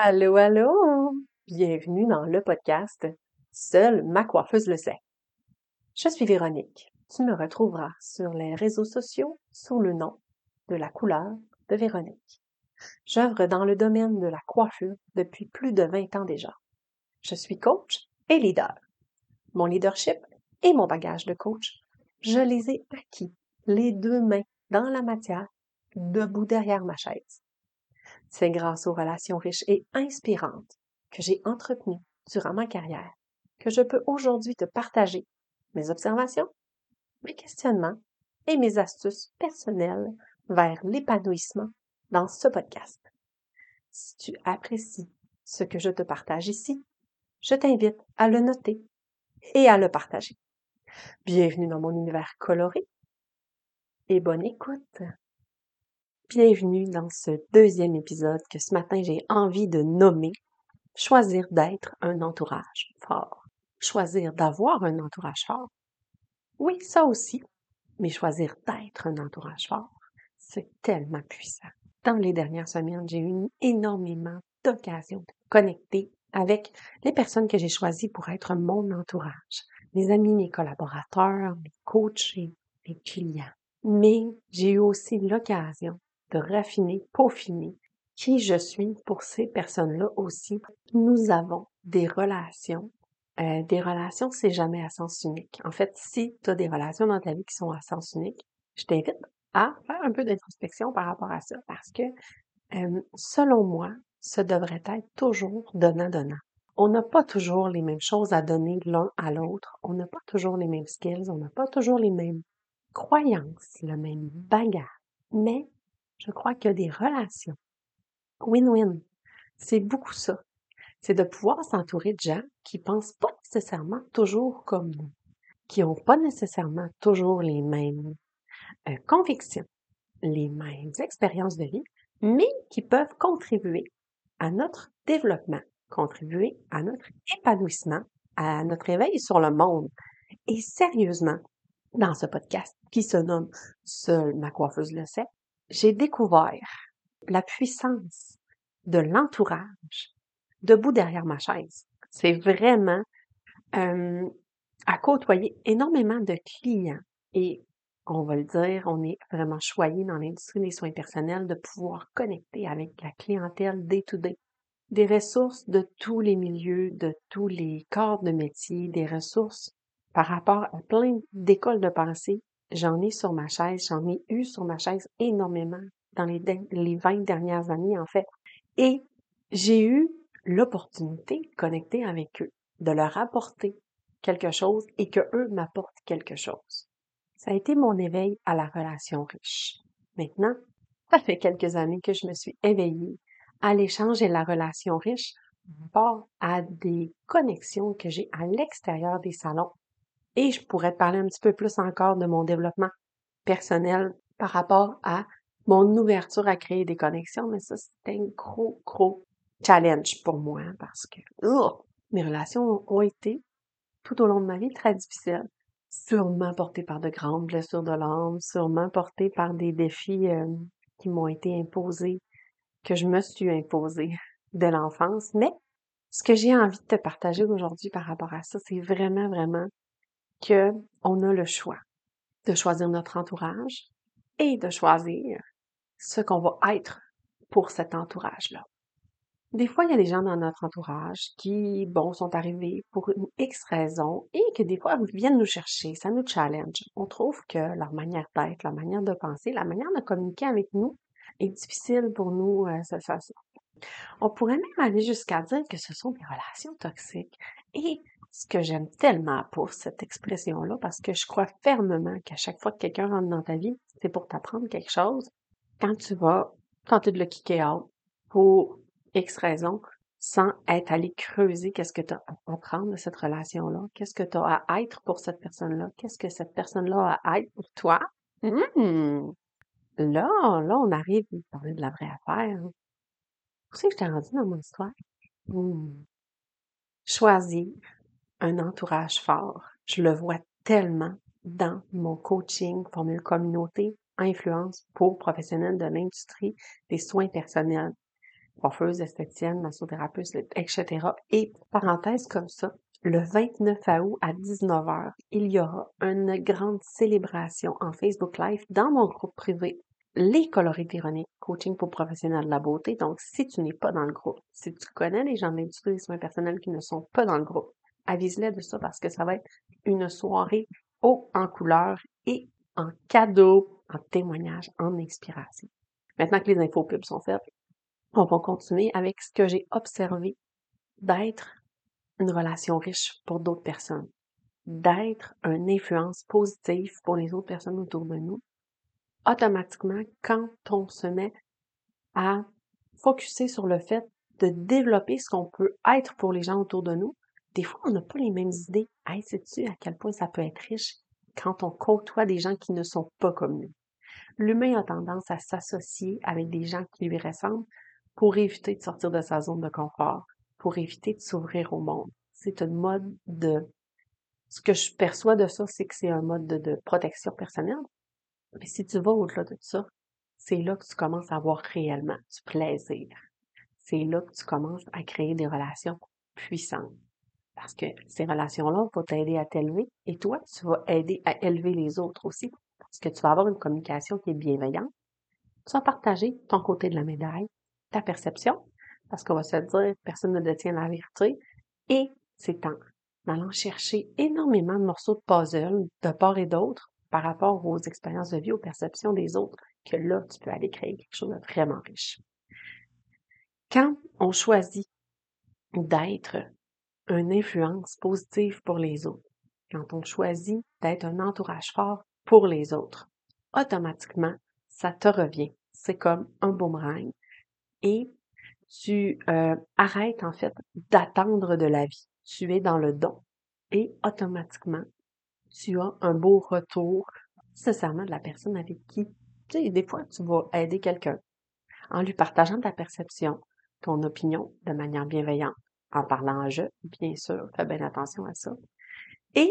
Allô, allô! Bienvenue dans le podcast Seule ma coiffeuse le sait. Je suis Véronique. Tu me retrouveras sur les réseaux sociaux sous le nom de la couleur de Véronique. J'œuvre dans le domaine de la coiffure depuis plus de 20 ans déjà. Je suis coach et leader. Mon leadership et mon bagage de coach, je les ai acquis les deux mains dans la matière, debout derrière ma chaise. C'est grâce aux relations riches et inspirantes que j'ai entretenues durant ma carrière que je peux aujourd'hui te partager mes observations, mes questionnements et mes astuces personnelles vers l'épanouissement dans ce podcast. Si tu apprécies ce que je te partage ici, je t'invite à le noter et à le partager. Bienvenue dans mon univers coloré et bonne écoute. Bienvenue dans ce deuxième épisode que ce matin j'ai envie de nommer Choisir d'être un entourage fort. Choisir d'avoir un entourage fort. Oui, ça aussi. Mais choisir d'être un entourage fort, c'est tellement puissant. Dans les dernières semaines, j'ai eu énormément d'occasions de connecter avec les personnes que j'ai choisies pour être mon entourage. Mes amis, mes collaborateurs, mes coachs et mes clients. Mais j'ai eu aussi l'occasion de raffiner, peaufiner qui je suis pour ces personnes-là aussi. Nous avons des relations. Euh, des relations, c'est jamais à sens unique. En fait, si tu as des relations dans ta vie qui sont à sens unique, je t'invite à faire un peu d'introspection par rapport à ça parce que, euh, selon moi, ce devrait être toujours donnant-donnant. On n'a pas toujours les mêmes choses à donner l'un à l'autre. On n'a pas toujours les mêmes skills. On n'a pas toujours les mêmes croyances, le même bagage. Mais je crois a des relations. Win-win. C'est beaucoup ça. C'est de pouvoir s'entourer de gens qui pensent pas nécessairement toujours comme nous, qui n'ont pas nécessairement toujours les mêmes euh, convictions, les mêmes expériences de vie, mais qui peuvent contribuer à notre développement, contribuer à notre épanouissement, à notre éveil sur le monde. Et sérieusement, dans ce podcast qui se nomme Seule ma coiffeuse le sait, j'ai découvert la puissance de l'entourage debout derrière ma chaise. C'est vraiment euh, à côtoyer énormément de clients et on va le dire, on est vraiment choyé dans l'industrie des soins personnels de pouvoir connecter avec la clientèle day-to-day. Des ressources de tous les milieux, de tous les corps de métier, des ressources par rapport à plein d'écoles de pensée. J'en ai sur ma chaise, j'en ai eu sur ma chaise énormément dans les, les 20 dernières années, en fait. Et j'ai eu l'opportunité de connecter avec eux, de leur apporter quelque chose et que eux m'apportent quelque chose. Ça a été mon éveil à la relation riche. Maintenant, ça fait quelques années que je me suis éveillée à l'échange et la relation riche par à des connexions que j'ai à l'extérieur des salons. Et je pourrais te parler un petit peu plus encore de mon développement personnel par rapport à mon ouverture à créer des connexions, mais ça, c'était un gros, gros challenge pour moi parce que mes relations ont été tout au long de ma vie très difficiles. Sûrement portées par de grandes blessures de l'âme, sûrement portées par des défis euh, qui m'ont été imposés, que je me suis imposée de l'enfance. Mais ce que j'ai envie de te partager aujourd'hui par rapport à ça, c'est vraiment, vraiment que on a le choix de choisir notre entourage et de choisir ce qu'on va être pour cet entourage-là. Des fois, il y a des gens dans notre entourage qui, bon, sont arrivés pour une X raison et que des fois, ils viennent nous chercher, ça nous challenge. On trouve que leur manière d'être, leur manière de penser, la manière de communiquer avec nous est difficile pour nous. Euh, ça, ça, On pourrait même aller jusqu'à dire que ce sont des relations toxiques. Et ce que j'aime tellement pour cette expression-là, parce que je crois fermement qu'à chaque fois que quelqu'un rentre dans ta vie, c'est pour t'apprendre quelque chose. Quand tu vas tenter de le kicker out pour X raison, sans être allé creuser qu'est-ce que tu as à apprendre de cette relation-là, qu'est-ce que tu as à être pour cette personne-là, qu'est-ce que cette personne-là a à être pour toi. Mmh! Là, là, on arrive à parler de la vraie affaire. C'est que je t'ai rendu dans mon histoire? Mmh. Choisir un entourage fort. Je le vois tellement dans mon coaching, formule communauté, influence pour professionnels de l'industrie des soins personnels coiffeuse, esthéticienne, massothérapeute, etc. Et parenthèse comme ça, le 29 août à 19h, il y aura une grande célébration en Facebook Live dans mon groupe privé les colorites ironiques, coaching pour professionnels de la beauté. Donc, si tu n'es pas dans le groupe, si tu connais les gens de l'industrie des soins personnels qui ne sont pas dans le groupe, avise-les de ça parce que ça va être une soirée haut en couleur et en cadeau, en témoignage, en inspiration. Maintenant que les infos pubs sont faites, on va continuer avec ce que j'ai observé d'être une relation riche pour d'autres personnes, d'être une influence positive pour les autres personnes autour de nous. Automatiquement, quand on se met à focuser sur le fait de développer ce qu'on peut être pour les gens autour de nous, des fois, on n'a pas les mêmes idées. Hey, sais-tu à quel point ça peut être riche quand on côtoie des gens qui ne sont pas comme nous? L'humain a tendance à s'associer avec des gens qui lui ressemblent pour éviter de sortir de sa zone de confort, pour éviter de s'ouvrir au monde. C'est un mode de... Ce que je perçois de ça, c'est que c'est un mode de, protection personnelle. Mais si tu vas au-delà de ça, c'est là que tu commences à avoir réellement du plaisir. C'est là que tu commences à créer des relations puissantes. Parce que ces relations-là vont t'aider à t'élever et toi, tu vas aider à élever les autres aussi. Parce que tu vas avoir une communication qui est bienveillante. Tu vas partager ton côté de la médaille, ta perception, parce qu'on va se dire, personne ne détient la vérité, et c'est en allant chercher énormément de morceaux de puzzle de part et d'autre par rapport aux expériences de vie, aux perceptions des autres, que là, tu peux aller créer quelque chose de vraiment riche. Quand on choisit d'être une influence positive pour les autres, quand on choisit d'être un entourage fort pour les autres, automatiquement, ça te revient. C'est comme un boomerang. Et tu euh, arrêtes en fait d'attendre de la vie. Tu es dans le don et automatiquement, tu as un beau retour nécessairement de la personne avec qui, tu sais, des fois, tu vas aider quelqu'un en lui partageant ta perception, ton opinion de manière bienveillante, en parlant en jeu, bien sûr, fais bien attention à ça. Et,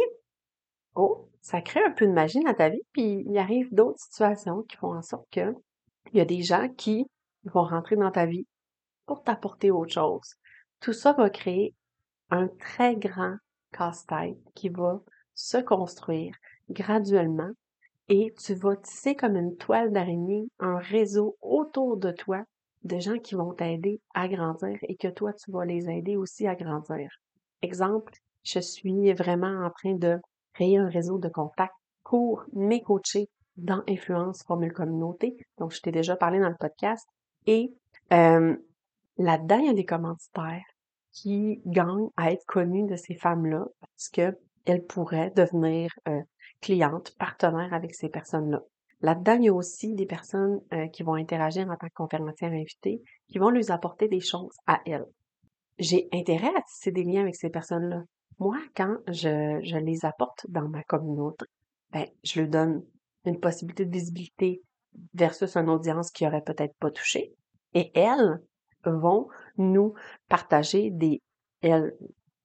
oh, ça crée un peu de magie dans ta vie, puis il arrive d'autres situations qui font en sorte que il y a des gens qui vont rentrer dans ta vie pour t'apporter autre chose. Tout ça va créer un très grand casse-tête qui va se construire graduellement et tu vas tisser comme une toile d'araignée un réseau autour de toi de gens qui vont t'aider à grandir et que toi, tu vas les aider aussi à grandir. Exemple, je suis vraiment en train de créer un réseau de contacts pour mes coachés dans Influence Formule Communauté. Donc, je t'ai déjà parlé dans le podcast. Et euh, là-dedans, il y a des commanditaires qui gagnent à être connus de ces femmes-là parce qu'elles pourraient devenir euh, clientes, partenaires avec ces personnes-là. Là-dedans, il y a aussi des personnes euh, qui vont interagir en tant que conférencière invitée, qui vont lui apporter des choses à elles. J'ai intérêt à tisser des liens avec ces personnes-là. Moi, quand je, je les apporte dans ma communauté, ben, je leur donne une possibilité de visibilité versus une audience qui aurait peut-être pas touché. Et elles vont nous partager des elles,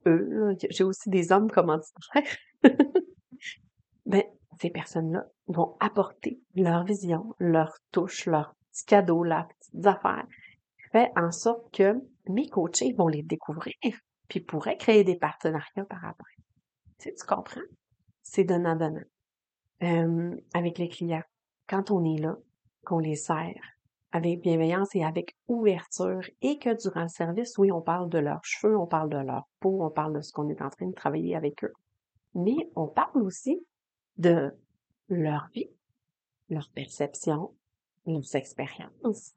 eux, j'ai aussi des hommes commanditaires. ben, ces personnes-là vont apporter leur vision, leur touche, leurs petits cadeaux, leurs petites affaires, fait en sorte que mes coachés vont les découvrir, puis pourraient créer des partenariats par après. Tu, tu comprends? C'est donnant-donnant. Avec les clients, quand on est là, qu'on les sert avec bienveillance et avec ouverture et que durant le service, oui, on parle de leurs cheveux, on parle de leur peau, on parle de ce qu'on est en train de travailler avec eux. Mais on parle aussi de leur vie, leur perception, leurs expériences.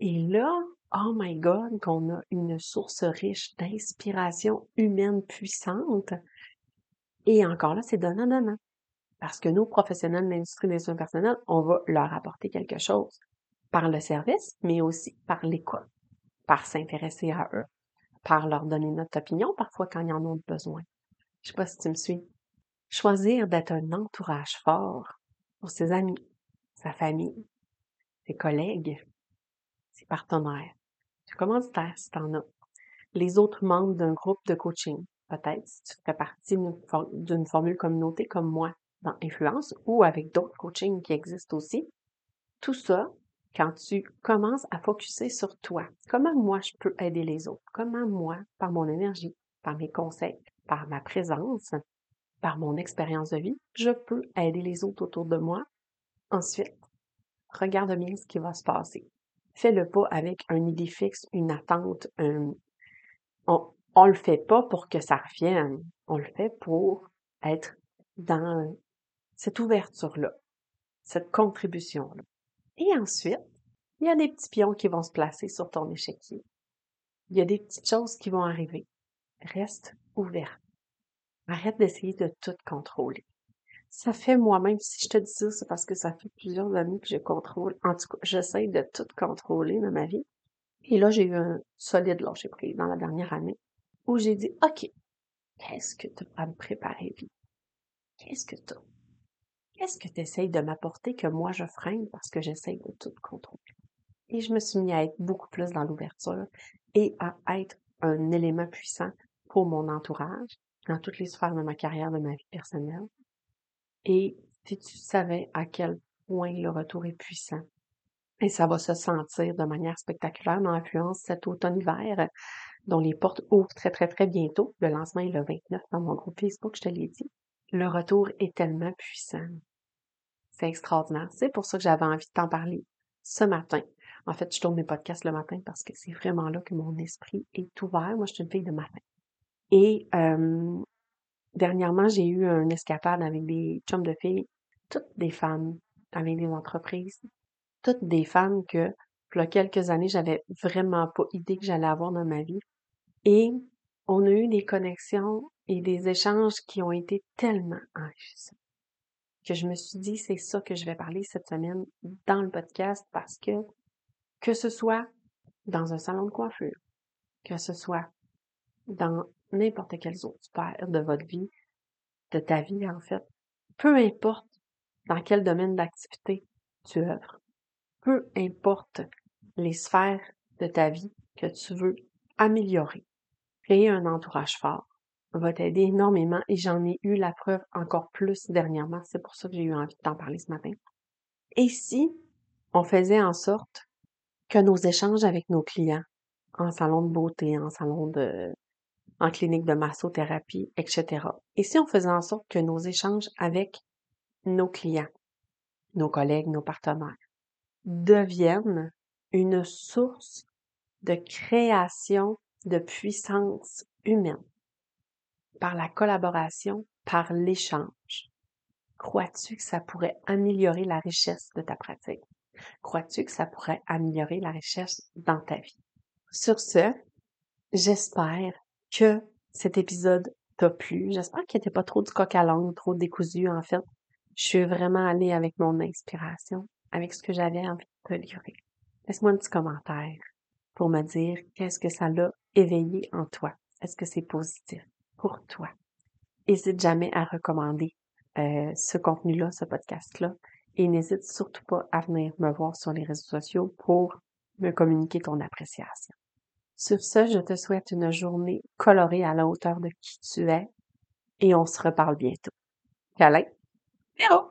Et là, oh my God, qu'on a une source riche d'inspiration humaine puissante. Et encore là, c'est donnant-donnant. Parce que nous, professionnels de l'industrie des soins personnels, on va leur apporter quelque chose par le service, mais aussi par l'écoute, par s'intéresser à eux, par leur donner notre opinion parfois quand ils en ont besoin. Je sais pas si tu me suis. Choisir d'être un entourage fort pour ses amis, sa famille, ses collègues, ses partenaires, ses commanditaires si en as, les autres membres d'un groupe de coaching, peut-être si tu fais partie d'une formule communauté comme moi dans Influence ou avec d'autres coachings qui existent aussi. Tout ça, quand tu commences à focuser sur toi, comment moi je peux aider les autres, comment moi, par mon énergie, par mes conseils, par ma présence, par mon expérience de vie, je peux aider les autres autour de moi. Ensuite, regarde bien ce qui va se passer. Fais-le pas avec un idée fixe, une attente, un... On, on le fait pas pour que ça revienne. On le fait pour être dans cette ouverture-là, cette contribution-là. Et ensuite, il y a des petits pions qui vont se placer sur ton échiquier. Il y a des petites choses qui vont arriver. Reste ouvert. Arrête d'essayer de tout contrôler. Ça fait moi-même, si je te dis ça, c'est parce que ça fait plusieurs années que je contrôle. En tout cas, j'essaie de tout contrôler dans ma vie. Et là, j'ai eu un solide lâcher prise dans la dernière année où j'ai dit, OK, qu'est-ce que tu as à me préparer, vie? Qu'est-ce que tu? Qu'est-ce que tu essayes de m'apporter que moi je freine parce que j'essaye de tout contrôler? Et je me suis mis à être beaucoup plus dans l'ouverture et à être un élément puissant pour mon entourage, dans toutes les sphères de ma carrière, de ma vie personnelle. Et si tu savais à quel point le retour est puissant, et ça va se sentir de manière spectaculaire dans l'influence cet automne-hiver, dont les portes ouvrent très, très, très bientôt. Le lancement est le 29 dans mon groupe Facebook, je te l'ai dit. Le retour est tellement puissant. C'est extraordinaire. C'est pour ça que j'avais envie de t'en parler ce matin. En fait, je tourne mes podcasts le matin parce que c'est vraiment là que mon esprit est ouvert. Moi, je suis une fille de matin. Et euh, dernièrement, j'ai eu un escapade avec des chums de filles, toutes des femmes avec des entreprises, toutes des femmes que, il quelques années, j'avais vraiment pas idée que j'allais avoir dans ma vie. Et on a eu des connexions et des échanges qui ont été tellement enrichissants que je me suis dit, c'est ça que je vais parler cette semaine dans le podcast parce que, que ce soit dans un salon de coiffure, que ce soit dans n'importe quelles autres sphères de votre vie, de ta vie en fait, peu importe dans quel domaine d'activité tu œuvres, peu importe les sphères de ta vie que tu veux améliorer, créer un entourage fort, va t'aider énormément et j'en ai eu la preuve encore plus dernièrement. C'est pour ça que j'ai eu envie de t'en parler ce matin. Et si on faisait en sorte que nos échanges avec nos clients en salon de beauté, en salon de, en clinique de massothérapie, etc. Et si on faisait en sorte que nos échanges avec nos clients, nos collègues, nos partenaires, deviennent une source de création de puissance humaine par la collaboration, par l'échange. Crois-tu que ça pourrait améliorer la richesse de ta pratique? Crois-tu que ça pourrait améliorer la richesse dans ta vie? Sur ce, j'espère que cet épisode t'a plu. J'espère qu'il n'était pas trop du coq à langue, trop décousu en fait. Je suis vraiment allée avec mon inspiration, avec ce que j'avais envie de te livrer. Laisse-moi un petit commentaire pour me dire qu'est-ce que ça l'a éveillé en toi. Est-ce que c'est positif? pour toi? N'hésite jamais à recommander euh, ce contenu-là, ce podcast-là, et n'hésite surtout pas à venir me voir sur les réseaux sociaux pour me communiquer ton appréciation. Sur ce, je te souhaite une journée colorée à la hauteur de qui tu es et on se reparle bientôt. Câlin! Ciao!